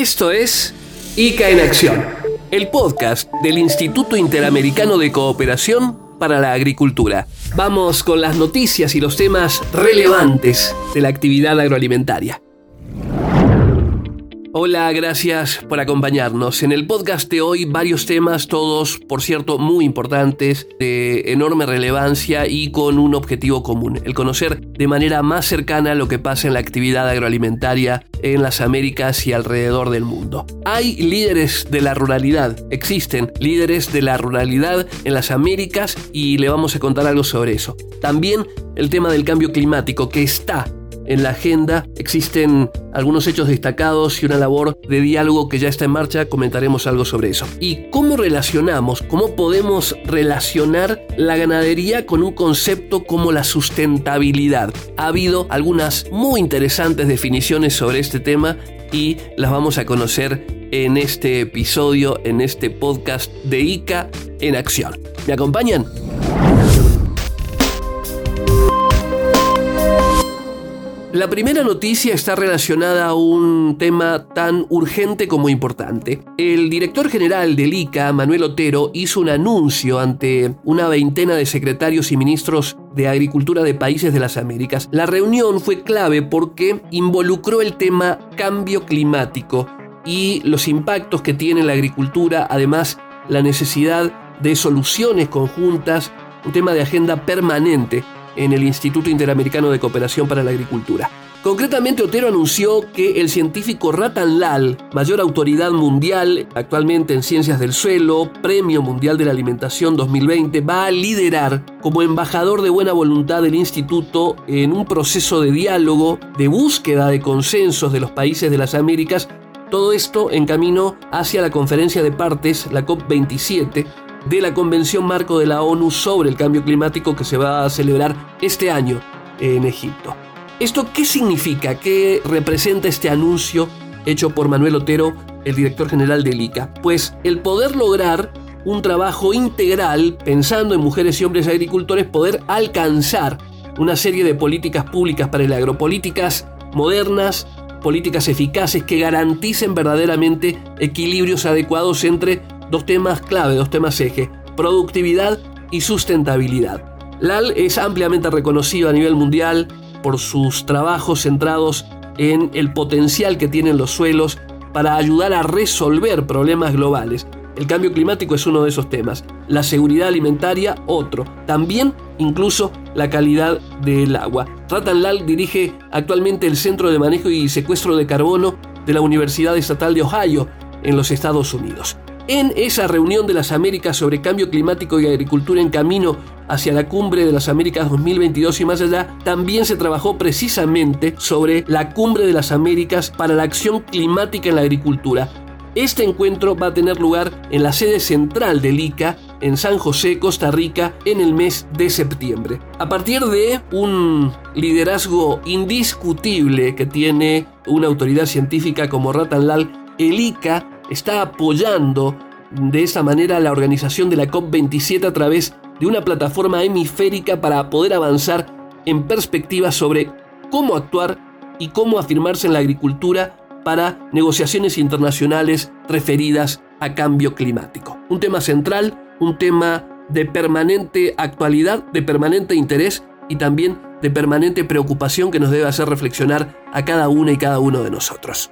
Esto es ICA en Acción, el podcast del Instituto Interamericano de Cooperación para la Agricultura. Vamos con las noticias y los temas relevantes de la actividad agroalimentaria. Hola, gracias por acompañarnos. En el podcast de hoy varios temas, todos, por cierto, muy importantes, de enorme relevancia y con un objetivo común, el conocer de manera más cercana lo que pasa en la actividad agroalimentaria en las Américas y alrededor del mundo. Hay líderes de la ruralidad, existen líderes de la ruralidad en las Américas y le vamos a contar algo sobre eso. También el tema del cambio climático que está en la agenda. Existen algunos hechos destacados y una labor de diálogo que ya está en marcha. Comentaremos algo sobre eso. ¿Y cómo relacionamos, cómo podemos relacionar la ganadería con un concepto como la sustentabilidad? Ha habido algunas muy interesantes definiciones sobre este tema y las vamos a conocer en este episodio, en este podcast de ICA en acción. ¿Me acompañan? La primera noticia está relacionada a un tema tan urgente como importante. El director general del ICA, Manuel Otero, hizo un anuncio ante una veintena de secretarios y ministros de Agricultura de países de las Américas. La reunión fue clave porque involucró el tema cambio climático y los impactos que tiene la agricultura, además la necesidad de soluciones conjuntas, un tema de agenda permanente en el Instituto Interamericano de Cooperación para la Agricultura. Concretamente, Otero anunció que el científico Ratan Lal, mayor autoridad mundial actualmente en ciencias del suelo, Premio Mundial de la Alimentación 2020, va a liderar como embajador de buena voluntad del instituto en un proceso de diálogo, de búsqueda de consensos de los países de las Américas, todo esto en camino hacia la conferencia de partes, la COP27, de la Convención Marco de la ONU sobre el Cambio Climático que se va a celebrar este año en Egipto. ¿Esto qué significa? ¿Qué representa este anuncio hecho por Manuel Otero, el director general del ICA? Pues el poder lograr un trabajo integral pensando en mujeres y hombres agricultores, poder alcanzar una serie de políticas públicas para el agropolíticas modernas, políticas eficaces que garanticen verdaderamente equilibrios adecuados entre dos temas clave, dos temas eje, productividad y sustentabilidad. LAL es ampliamente reconocido a nivel mundial por sus trabajos centrados en el potencial que tienen los suelos para ayudar a resolver problemas globales. El cambio climático es uno de esos temas, la seguridad alimentaria otro, también incluso la calidad del agua. Ratan Lal dirige actualmente el Centro de Manejo y Secuestro de Carbono de la Universidad Estatal de Ohio en los Estados Unidos. En esa reunión de las Américas sobre cambio climático y agricultura en camino hacia la cumbre de las Américas 2022 y más allá, también se trabajó precisamente sobre la cumbre de las Américas para la acción climática en la agricultura. Este encuentro va a tener lugar en la sede central del ICA, en San José, Costa Rica, en el mes de septiembre. A partir de un liderazgo indiscutible que tiene una autoridad científica como Ratan Lal, el ICA está apoyando de esa manera la organización de la COP27 a través de una plataforma hemisférica para poder avanzar en perspectiva sobre cómo actuar y cómo afirmarse en la agricultura para negociaciones internacionales referidas a cambio climático. Un tema central, un tema de permanente actualidad, de permanente interés y también de permanente preocupación que nos debe hacer reflexionar a cada una y cada uno de nosotros.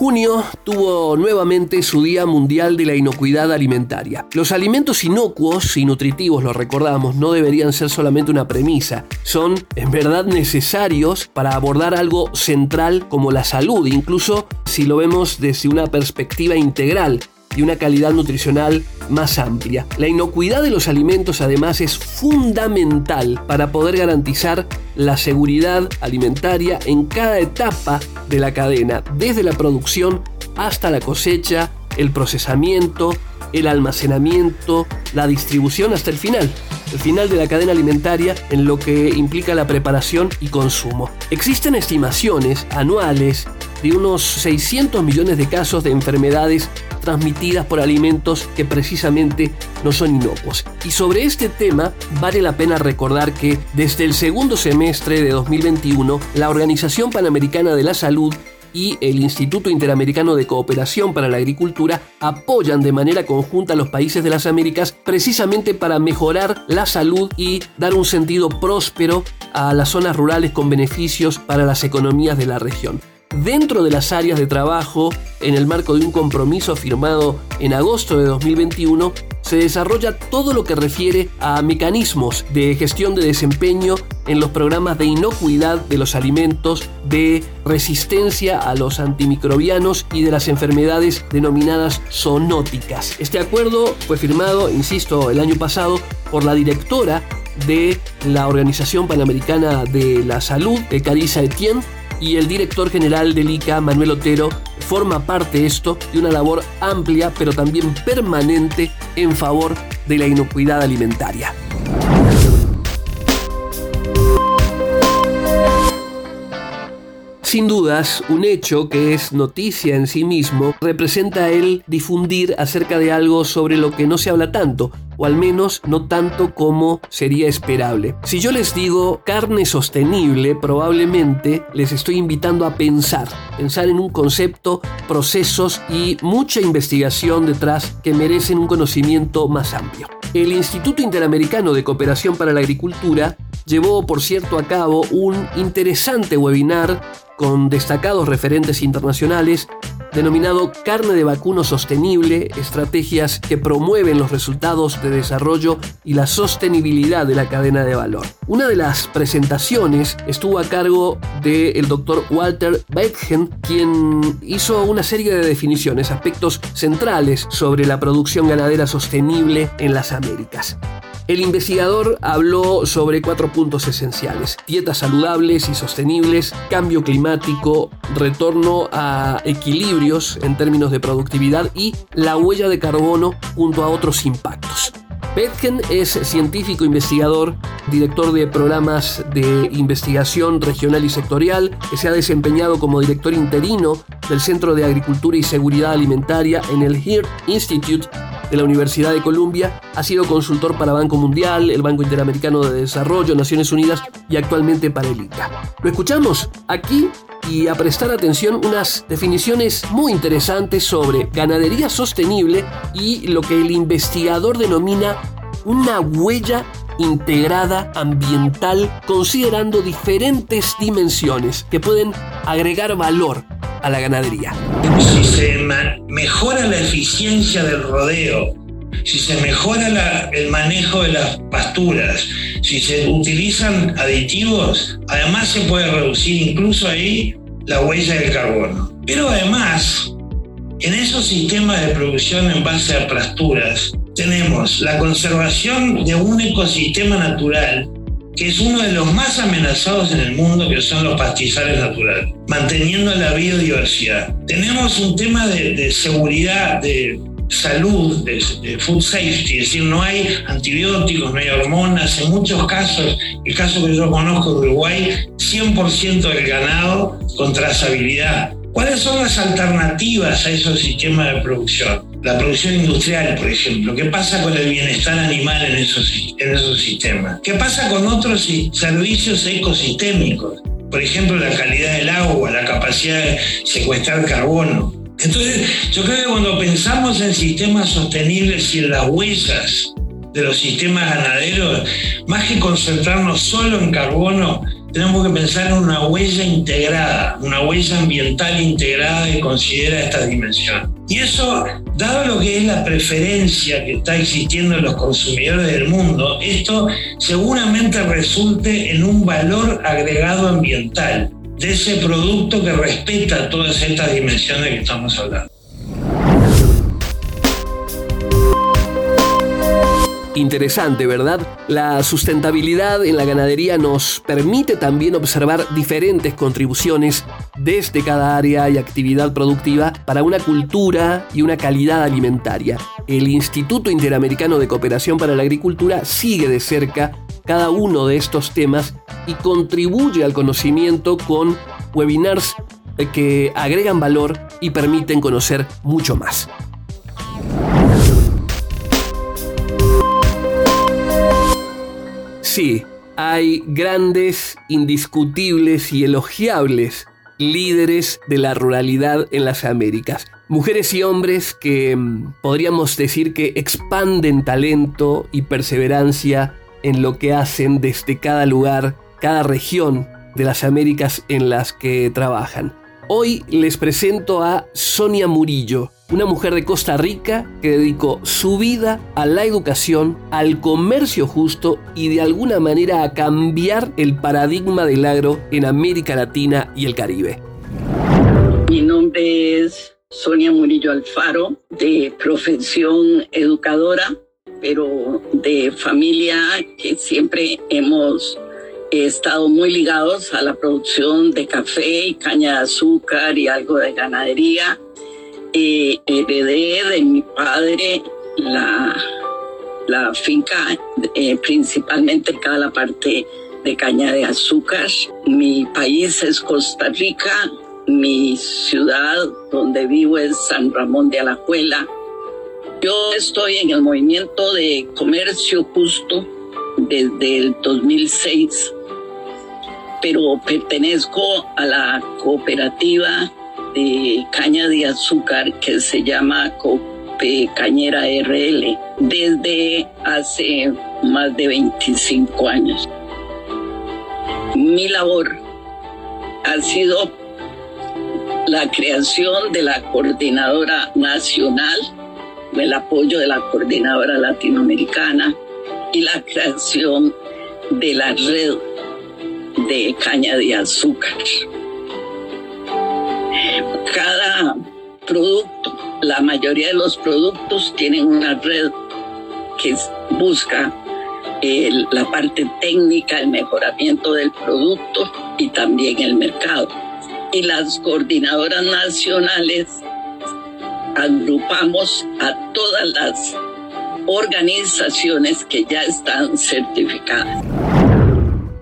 Junio tuvo nuevamente su Día Mundial de la Inocuidad Alimentaria. Los alimentos inocuos y nutritivos, lo recordamos, no deberían ser solamente una premisa, son en verdad necesarios para abordar algo central como la salud, incluso si lo vemos desde una perspectiva integral y una calidad nutricional más amplia. La inocuidad de los alimentos además es fundamental para poder garantizar la seguridad alimentaria en cada etapa de la cadena, desde la producción hasta la cosecha, el procesamiento, el almacenamiento, la distribución hasta el final, el final de la cadena alimentaria en lo que implica la preparación y consumo. Existen estimaciones anuales de unos 600 millones de casos de enfermedades transmitidas por alimentos que precisamente no son inocuos. Y sobre este tema vale la pena recordar que desde el segundo semestre de 2021 la Organización Panamericana de la Salud y el Instituto Interamericano de Cooperación para la Agricultura apoyan de manera conjunta a los países de las Américas precisamente para mejorar la salud y dar un sentido próspero a las zonas rurales con beneficios para las economías de la región dentro de las áreas de trabajo, en el marco de un compromiso firmado en agosto de 2021, se desarrolla todo lo que refiere a mecanismos de gestión de desempeño en los programas de inocuidad de los alimentos, de resistencia a los antimicrobianos y de las enfermedades denominadas zoonóticas. Este acuerdo fue firmado, insisto, el año pasado por la directora de la Organización Panamericana de la Salud, Carissa Etienne, y el director general del ICA, Manuel Otero, forma parte esto de una labor amplia pero también permanente en favor de la inocuidad alimentaria. Sin dudas, un hecho que es noticia en sí mismo representa el difundir acerca de algo sobre lo que no se habla tanto, o al menos no tanto como sería esperable. Si yo les digo carne sostenible, probablemente les estoy invitando a pensar, pensar en un concepto, procesos y mucha investigación detrás que merecen un conocimiento más amplio. El Instituto Interamericano de Cooperación para la Agricultura llevó, por cierto, a cabo un interesante webinar con destacados referentes internacionales denominado Carne de Vacuno Sostenible, estrategias que promueven los resultados de desarrollo y la sostenibilidad de la cadena de valor. Una de las presentaciones estuvo a cargo del doctor Walter Beitgen, quien hizo una serie de definiciones, aspectos centrales sobre la producción ganadera sostenible en las Américas. El investigador habló sobre cuatro puntos esenciales. Dietas saludables y sostenibles, cambio climático, retorno a equilibrios en términos de productividad y la huella de carbono junto a otros impactos. Petken es científico investigador, director de programas de investigación regional y sectorial, que se ha desempeñado como director interino del Centro de Agricultura y Seguridad Alimentaria en el HEAR Institute de la Universidad de Columbia, ha sido consultor para Banco Mundial, el Banco Interamericano de Desarrollo, Naciones Unidas y actualmente para el ICA. Lo escuchamos aquí y a prestar atención unas definiciones muy interesantes sobre ganadería sostenible y lo que el investigador denomina una huella integrada ambiental considerando diferentes dimensiones que pueden agregar valor a la ganadería. Si se mejora la eficiencia del rodeo, si se mejora el manejo de las pasturas, si se utilizan aditivos, además se puede reducir incluso ahí la huella del carbono. Pero además, en esos sistemas de producción en base a pasturas, tenemos la conservación de un ecosistema natural que es uno de los más amenazados en el mundo, que son los pastizales naturales, manteniendo la biodiversidad. Tenemos un tema de, seguridad, de salud, de, food safety, es decir, no hay antibióticos, no hay hormonas. En muchos casos, el caso que yo conozco de Uruguay, 100% del ganado con trazabilidad. ¿Cuáles son las alternativas a esos sistemas de producción? La producción industrial, por ejemplo. ¿Qué pasa con el bienestar animal en esos, en esos sistemas? ¿Qué pasa con otros servicios ecosistémicos? Por ejemplo, la calidad del agua, la capacidad de secuestrar carbono. Entonces, yo creo que cuando pensamos en sistemas sostenibles y en las huellas de los sistemas ganaderos, más que concentrarnos solo en carbono, tenemos que pensar en una huella integrada, una huella ambiental integrada que considera esta dimensión. Y eso, dado lo que es la preferencia que está existiendo en los consumidores del mundo, esto seguramente resulte en un valor agregado ambiental de ese producto que respeta todas estas dimensiones que estamos hablando. Interesante, ¿verdad? La sustentabilidad en la ganadería nos permite también observar diferentes contribuciones desde cada área y actividad productiva para una cultura y una calidad alimentaria. El Instituto Interamericano de Cooperación para la Agricultura sigue de cerca cada uno de estos temas y contribuye al conocimiento con webinars que agregan valor y permiten conocer mucho más. Sí, hay grandes, indiscutibles y elogiables líderes de la ruralidad en las Américas. Mujeres y hombres que mm, podríamos decir que expanden talento y perseverancia en lo que hacen desde cada lugar, cada región de las Américas en las que trabajan. Hoy les presento a Sonia Murillo, una mujer de Costa Rica que dedicó su vida a la educación, al comercio justo y de alguna manera a cambiar el paradigma del agro en América Latina y el Caribe. Mi nombre es Sonia Murillo Alfaro, de profesión educadora, pero de familia que siempre hemos He estado muy ligados a la producción de café y caña de azúcar y algo de ganadería. Eh, heredé de mi padre la, la finca, eh, principalmente cada la parte de caña de azúcar. Mi país es Costa Rica, mi ciudad donde vivo es San Ramón de Alajuela. Yo estoy en el movimiento de comercio justo desde el 2006 pero pertenezco a la cooperativa de caña de azúcar que se llama Cope Cañera RL desde hace más de 25 años. Mi labor ha sido la creación de la coordinadora nacional, el apoyo de la coordinadora latinoamericana y la creación de la red de caña de azúcar. Cada producto, la mayoría de los productos tienen una red que busca la parte técnica, el mejoramiento del producto y también el mercado. Y las coordinadoras nacionales agrupamos a todas las organizaciones que ya están certificadas.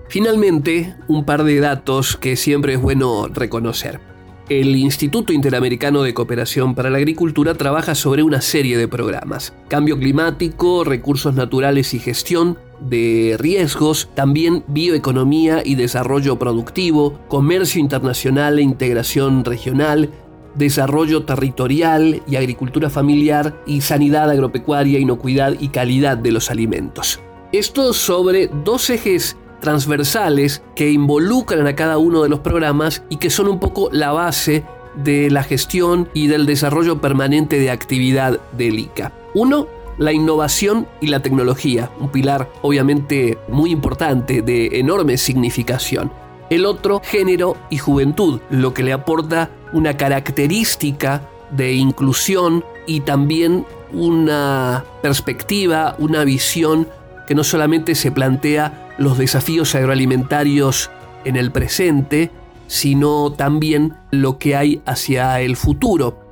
Finalmente, un par de datos que siempre es bueno reconocer. El Instituto Interamericano de Cooperación para la Agricultura trabaja sobre una serie de programas. Cambio climático, recursos naturales y gestión de riesgos, también bioeconomía y desarrollo productivo, comercio internacional e integración regional, desarrollo territorial y agricultura familiar y sanidad agropecuaria, inocuidad y calidad de los alimentos. Esto sobre dos ejes transversales que involucran a cada uno de los programas y que son un poco la base de la gestión y del desarrollo permanente de actividad del ICA. Uno, la innovación y la tecnología, un pilar obviamente muy importante de enorme significación. El otro, género y juventud, lo que le aporta una característica de inclusión y también una perspectiva, una visión que no solamente se plantea los desafíos agroalimentarios en el presente, sino también lo que hay hacia el futuro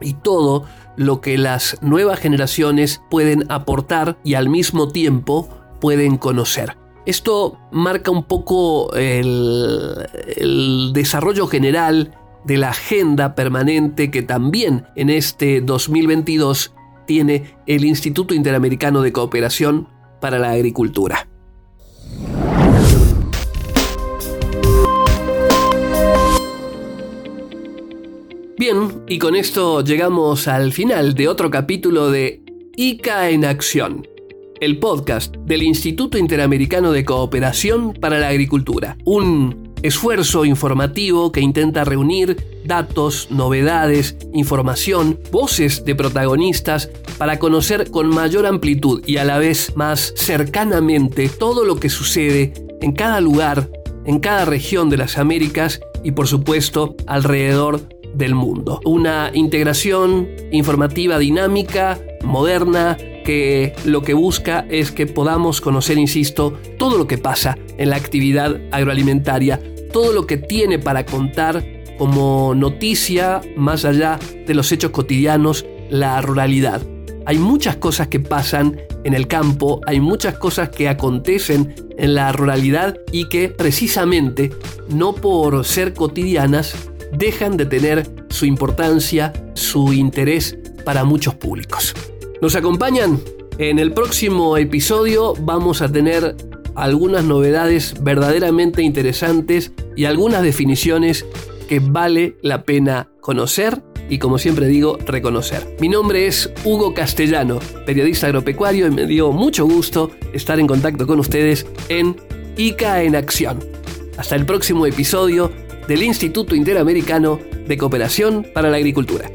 y todo lo que las nuevas generaciones pueden aportar y al mismo tiempo pueden conocer. Esto marca un poco el, desarrollo general de la agenda permanente que también en este 2022 tiene el Instituto Interamericano de Cooperación para la Agricultura. Bien, y con esto llegamos al final de otro capítulo de ICA en Acción, el podcast del Instituto Interamericano de Cooperación para la Agricultura, un esfuerzo informativo que intenta reunir datos, novedades, información, voces de protagonistas para conocer con mayor amplitud y a la vez más cercanamente todo lo que sucede en cada lugar, en cada región de las Américas y por supuesto alrededor del mundo. Una integración informativa dinámica, moderna, que lo que busca es que podamos conocer, insisto, todo lo que pasa en la actividad agroalimentaria, todo lo que tiene para contar como noticia más allá de los hechos cotidianos la ruralidad. Hay muchas cosas que pasan en el campo, hay muchas cosas que acontecen en la ruralidad y que precisamente no por ser cotidianas dejan de tener su importancia, su interés para muchos públicos. ¿Nos acompañan? En el próximo episodio vamos a tener algunas novedades verdaderamente interesantes y algunas definiciones que vale la pena conocer y como siempre digo, reconocer. Mi nombre es Hugo Castellano, periodista agropecuario y me dio mucho gusto estar en contacto con ustedes en ICA en Acción. Hasta el próximo episodio del Instituto Interamericano de Cooperación para la Agricultura.